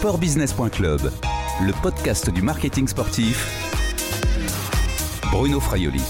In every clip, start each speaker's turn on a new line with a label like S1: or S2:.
S1: sportbusiness.club, le podcast du marketing sportif. Bruno Fraioli.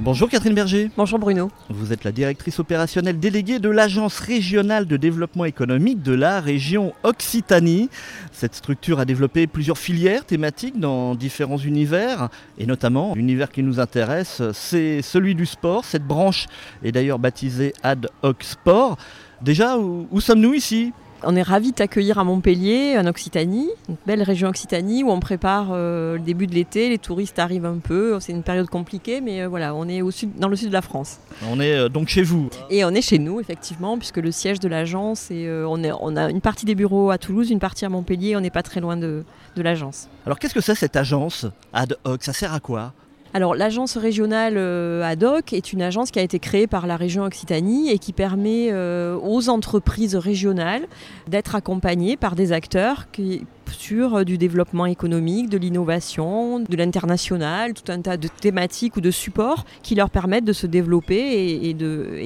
S2: Bonjour Catherine Berger.
S3: Bonjour Bruno.
S2: Vous êtes la directrice opérationnelle déléguée de l'Agence régionale de développement économique de la région Occitanie. Cette structure a développé plusieurs filières thématiques dans différents univers et notamment l'univers qui nous intéresse, c'est celui du sport. Cette branche est d'ailleurs baptisée Ad Hoc Sport. Déjà, où, où sommes-nous ici?
S3: On est ravis de t'accueillir à Montpellier, en Occitanie, une belle région Occitanie où on prépare euh, le début de l'été. Les touristes arrivent un peu, c'est une période compliquée, mais euh, voilà, on est au sud, dans le sud de la France.
S2: On est euh, donc chez vous
S3: Et on est chez nous, effectivement, puisque le siège de l'agence, est, on, est, on a une partie des bureaux à Toulouse, une partie à Montpellier, on n'est pas très loin de, de l'agence.
S2: Alors qu'est-ce que c'est cette agence ad hoc? Ça sert à quoi?
S3: Alors l'agence régionale euh, ad hoc est une agence qui a été créée par la région Occitanie et qui permet euh, aux entreprises régionales d'être accompagnées par des acteurs qui sur euh, du développement économique, de l'innovation, de l'international, tout un tas de thématiques ou de supports qui leur permettent de se développer et,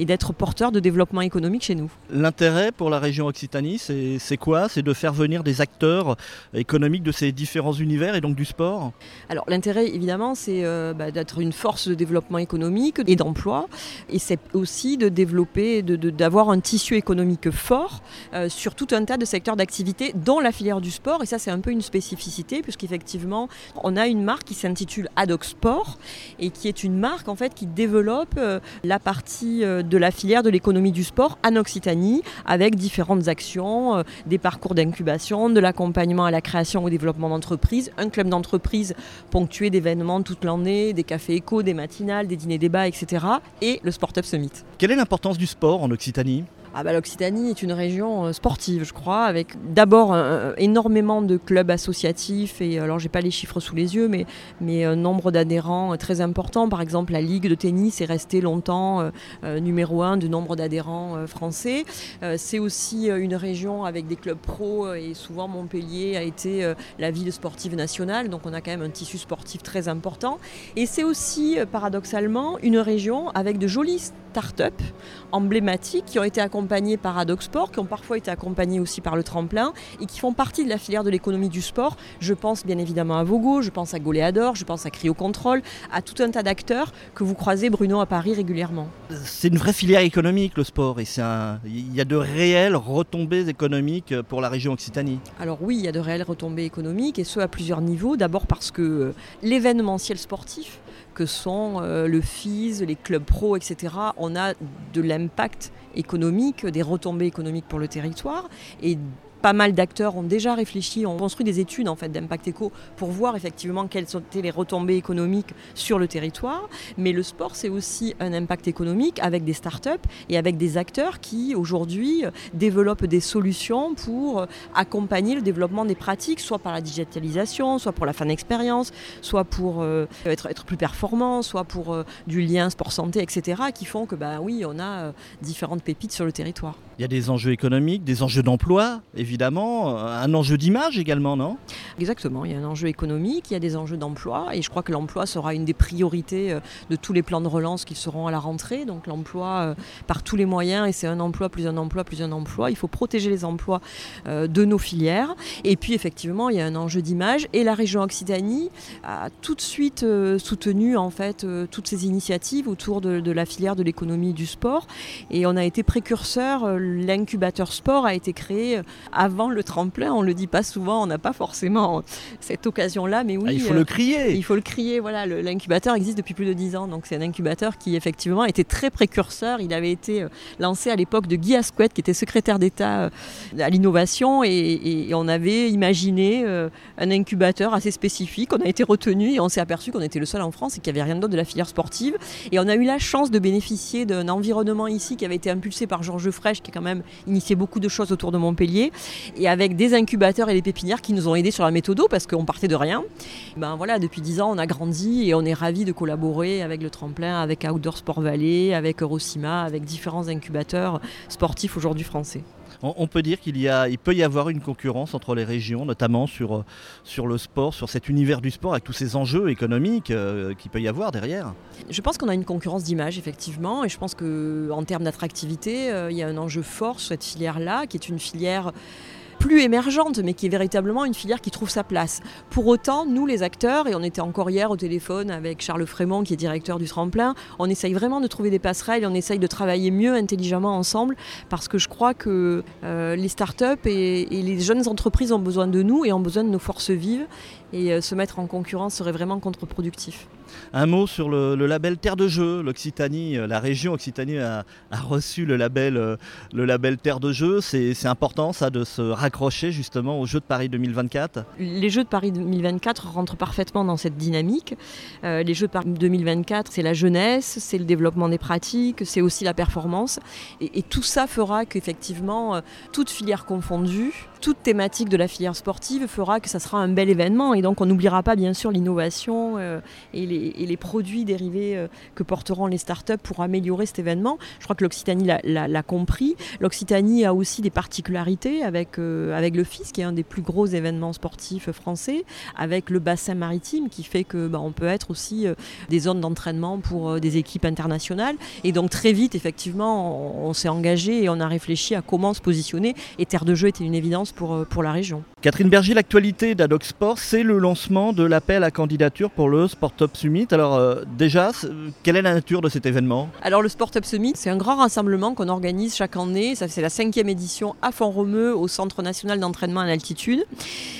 S3: d'être porteurs de développement économique chez nous.
S2: L'intérêt pour la région Occitanie, c'est quoi? C'est de faire venir des acteurs économiques de ces différents univers et donc du sport?
S3: Alors l'intérêt évidemment c'est euh, bah, d'être une force de développement économique et d'emploi. Et c'est aussi de développer, d'avoir un tissu économique fort euh, sur tout un tas de secteurs d'activité dont la filière du sport ça c'est un peu une spécificité puisqu'effectivement on a une marque qui s'intitule Adoc Sport et qui est une marque en fait qui développe euh, la partie euh, de la filière de l'économie du sport en Occitanie avec différentes actions, euh, des parcours d'incubation, de l'accompagnement à la création ou développement d'entreprises, un club d'entreprise ponctué d'événements toute l'année, des cafés éco, des matinales, des dîners débats, etc. et le Sport Up Summit.
S2: Quelle est l'importance du sport en Occitanie?
S3: Ah bah, L'Occitanie est une région euh, sportive, je crois, avec d'abord énormément de clubs associatifs, et alors j'ai pas les chiffres sous les yeux, mais, un nombre d'adhérents euh, très important. Par exemple, la Ligue de tennis est restée longtemps euh, numéro un du nombre d'adhérents français. c'est aussi une région avec des clubs pro, et souvent Montpellier a été la ville sportive nationale, donc on a quand même un tissu sportif très important. Et c'est aussi, paradoxalement, une région avec de jolies start-up emblématiques qui ont été accompagnés par Adoxport, qui ont parfois été accompagnés aussi par le tremplin et qui font partie de la filière de l'économie du sport. Je pense bien évidemment à Vogo, je pense à Goléador, je pense à Cryo Control, à tout un tas d'acteurs que vous croisez, Bruno, à Paris régulièrement.
S2: C'est une vraie filière économique, le sport, et il y a de réelles retombées économiques pour la région Occitanie.
S3: Alors oui, il y a de réelles retombées économiques, et ce à plusieurs niveaux. D'abord parce que euh, l'événementiel sportif, que sont euh, le FIS, les clubs pro, etc., on a de l'impact économique, des retombées économiques pour le territoire. Et pas mal d'acteurs ont déjà réfléchi, ont construit des études en fait d'impact éco pour voir effectivement quelles étaient les retombées économiques sur le territoire. Mais le sport, c'est aussi un impact économique avec des startups et avec des acteurs qui aujourd'hui développent des solutions pour accompagner le développement des pratiques, soit par la digitalisation, soit pour la fan expérience, soit pour euh, être, plus performant, soit pour euh, du lien sport-santé, etc., qui font que bah oui, on a euh, différentes pépites sur le territoire.
S2: Il y a des enjeux économiques, des enjeux d'emploi, évidemment, euh, un enjeu d'image également, non?
S3: Exactement, il y a un enjeu économique, il y a des enjeux d'emploi, et je crois que l'emploi sera une des priorités euh, de tous les plans de relance qui seront à la rentrée. Donc l'emploi euh, par tous les moyens, et c'est un emploi plus un emploi plus un emploi. Il faut protéger les emplois de nos filières. Et puis effectivement, il y a un enjeu d'image, et la région Occitanie a tout de suite soutenu en fait toutes ces initiatives autour de, la filière de l'économie du sport, et on a été précurseur l'incubateur sport a été créé avant le tremplin. On le dit pas souvent, on n'a pas forcément cette occasion-là, mais oui.
S2: Ah, il faut le crier.
S3: Il faut le crier. Voilà, l'incubateur existe depuis plus de dix ans, donc c'est un incubateur qui effectivement était très précurseur. Il avait été euh, lancé à l'époque de Guy Asquette, qui était secrétaire d'État euh, à l'innovation, et, on avait imaginé euh, un incubateur assez spécifique. On a été retenu et on s'est aperçu qu'on était le seul en France et qu'il n'y avait rien d'autre de la filière sportive. Et on a eu la chance de bénéficier d'un environnement ici qui avait été impulsé par Georges Frêche, qui est quand même initié beaucoup de choses autour de Montpellier et avec des incubateurs et des pépinières qui nous ont aidés sur la méthode parce qu'on partait de rien. Ben voilà, depuis 10 ans, on a grandi et on est ravis de collaborer avec le tremplin, avec Outdoor Sport Valley, avec Eurocima, avec différents incubateurs sportifs aujourd'hui français
S2: on, peut dire qu'il peut y avoir une concurrence entre les régions, notamment sur, sur le sport, sur cet univers du sport, avec tous ces enjeux économiques euh, qu'il peut y avoir derrière.
S3: Je pense qu'on a une concurrence d'image, effectivement, et je pense qu'en termes d'attractivité, euh, il y a un enjeu fort sur cette filière-là, qui est une filière plus émergente, mais qui est véritablement une filière qui trouve sa place. Pour autant, nous les acteurs, et on était encore hier au téléphone avec Charles Frémont qui est directeur du tremplin, on essaye vraiment de trouver des passerelles on essaye de travailler mieux intelligemment ensemble parce que je crois que euh, les startups et, et les jeunes entreprises ont besoin de nous et ont besoin de nos forces vives et euh, se mettre en concurrence serait vraiment contre-productif.
S2: Un mot sur le, label Terre de Jeu. L'Occitanie, euh, la région Occitanie a, reçu le label, euh, le label Terre de Jeu. C'est important ça de se raccrocher justement aux Jeux de Paris 2024
S3: Les Jeux de Paris 2024 rentrent parfaitement dans cette dynamique. les Jeux de Paris 2024, c'est la jeunesse, c'est le développement des pratiques, c'est aussi la performance. Et, et tout ça fera qu'effectivement, toute filière confondue, toute thématique de la filière sportive fera que ça sera un bel événement. Et donc on n'oubliera pas bien sûr l'innovation euh, et, les, produits dérivés euh, que porteront les startups pour améliorer cet événement. Je crois que l'Occitanie l'a compris. L'Occitanie a aussi des particularités avec, euh, avec le FIS, qui est un des plus gros événements sportifs français, avec le bassin maritime qui fait que bah, on peut être aussi des zones d'entraînement pour des équipes internationales. Et donc très vite, effectivement, on, on s'est engagé et on a réfléchi à comment se positionner. Et Terre de Jeu était une évidence pour, euh, pour la région.
S2: Catherine Berger, l'actualité d'Adoc Sport, c'est le lancement de l'appel à candidature pour le Sport Up Summit. Alors euh, déjà, quelle est la nature de cet événement?
S3: Alors le Sport Up Summit, c'est un grand rassemblement qu'on organise chaque année. C'est la cinquième édition à Font-Romeu au Centre national d'entraînement en altitude.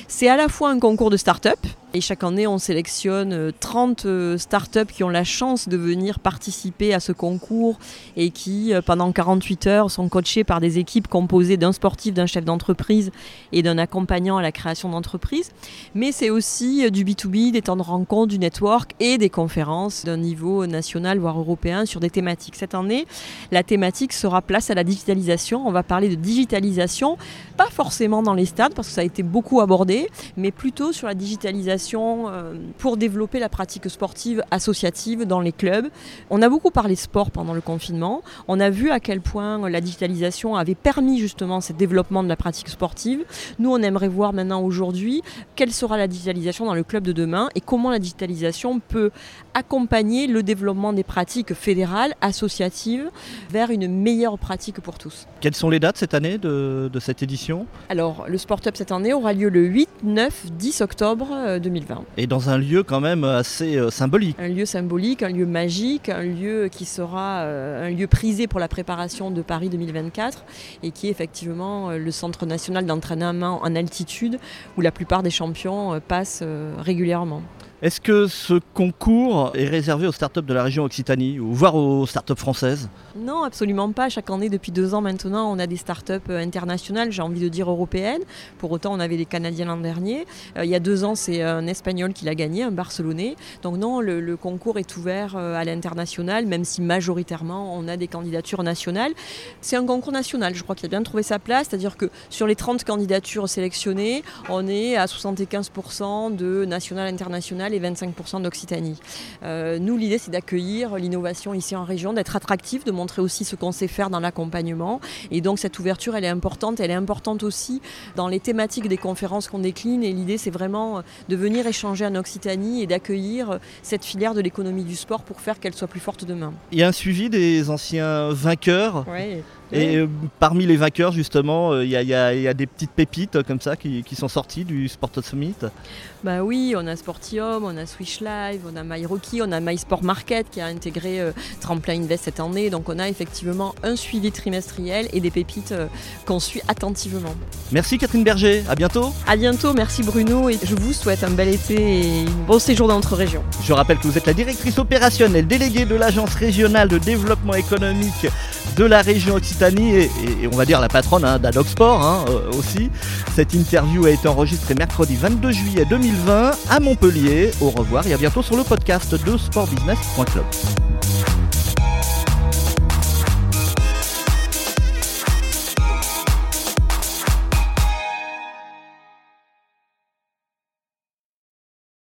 S3: C'est à la fois un concours de start-up, et chaque année, on sélectionne 30 euh, euh, startups qui ont la chance de venir participer à ce concours et qui, euh, pendant 48 heures, sont coachés par des équipes composées d'un sportif, d'un chef d'entreprise et d'un accompagnant à la création d'entreprise. Mais c'est aussi du B2B, des temps de rencontre, du network et des conférences d'un niveau national, voire européen, sur des thématiques. Cette année, la thématique sera place à la digitalisation. On va parler de digitalisation, pas forcément dans les stades, parce que ça a été beaucoup abordé, mais plutôt sur la digitalisation euh, pour développer la pratique sportive associative dans les clubs. On a beaucoup parlé sport pendant le confinement. On a vu à quel point la digitalisation avait permis justement ce développement de la pratique sportive. Nous, on aimerait voir maintenant aujourd'hui quelle sera la digitalisation dans le club de demain et comment la digitalisation peut accompagner le développement des pratiques fédérales, associatives, vers une meilleure pratique pour tous.
S2: Quelles sont les dates cette année de, de cette édition?
S3: Alors, le Sport Up cette année aura lieu le 8, 9, 10 octobre 2020. Euh,
S2: Et dans un lieu quand même assez euh, symbolique.
S3: Un lieu symbolique, un lieu magique, un lieu qui sera euh, un lieu prisé pour la préparation de Paris 2024 et qui est effectivement le centre national d'entraînement en altitude où la plupart des champions passent régulièrement.
S2: Est-ce que ce concours est réservé aux startups de la région Occitanie ou voire aux startups françaises?
S3: Non, absolument pas. Chaque année, depuis deux ans maintenant, on a des startups euh, internationales, j'ai envie de dire européennes. Pour autant, on avait des Canadiens l'an dernier. Euh, il y a deux ans, c'est un Espagnol qui l'a gagné, un Barcelonais. Donc non, le, concours est ouvert euh, à l'international, même si majoritairement, on a des candidatures nationales. C'est un concours national, je crois qu'il a bien trouvé sa place. C'est-à-dire que sur les 30 candidatures sélectionnées, on est à 75% de national et 25% d'Occitanie. Euh, nous, l'idée, c'est d'accueillir l'innovation ici en région, d'être attractif, de montrer aussi ce qu'on sait faire dans l'accompagnement. Et donc, cette ouverture, elle est importante. Elle est importante aussi dans les thématiques des conférences qu'on décline. Et l'idée, c'est vraiment de venir échanger en Occitanie et d'accueillir cette filière de l'économie du sport pour faire qu'elle soit plus forte demain.
S2: Il y a un suivi des anciens vainqueurs. Et euh, parmi les vainqueurs, justement, euh, il y, a des petites pépites comme ça qui, sont sorties du Sport Summit.
S3: Bah oui, on a Sportium, on a Swish Live, on a MyRookie, on a MySport Market qui a intégré euh, Tremplin Invest cette année. Donc on a effectivement un suivi trimestriel et des pépites qu'on suit attentivement.
S2: Merci Catherine Berger, à bientôt.
S3: À bientôt, merci Bruno et je vous souhaite un bel été et un bon séjour dans notre région.
S2: Je rappelle que vous êtes la directrice opérationnelle déléguée de l'Agence régionale de développement économique de la région Occitanie et, on va dire la patronne hein, d'Adoxport hein, euh, aussi. Cette interview a été enregistrée mercredi 22 juillet 2020 à Montpellier. Au revoir et à bientôt sur le podcast de sportbusiness.club.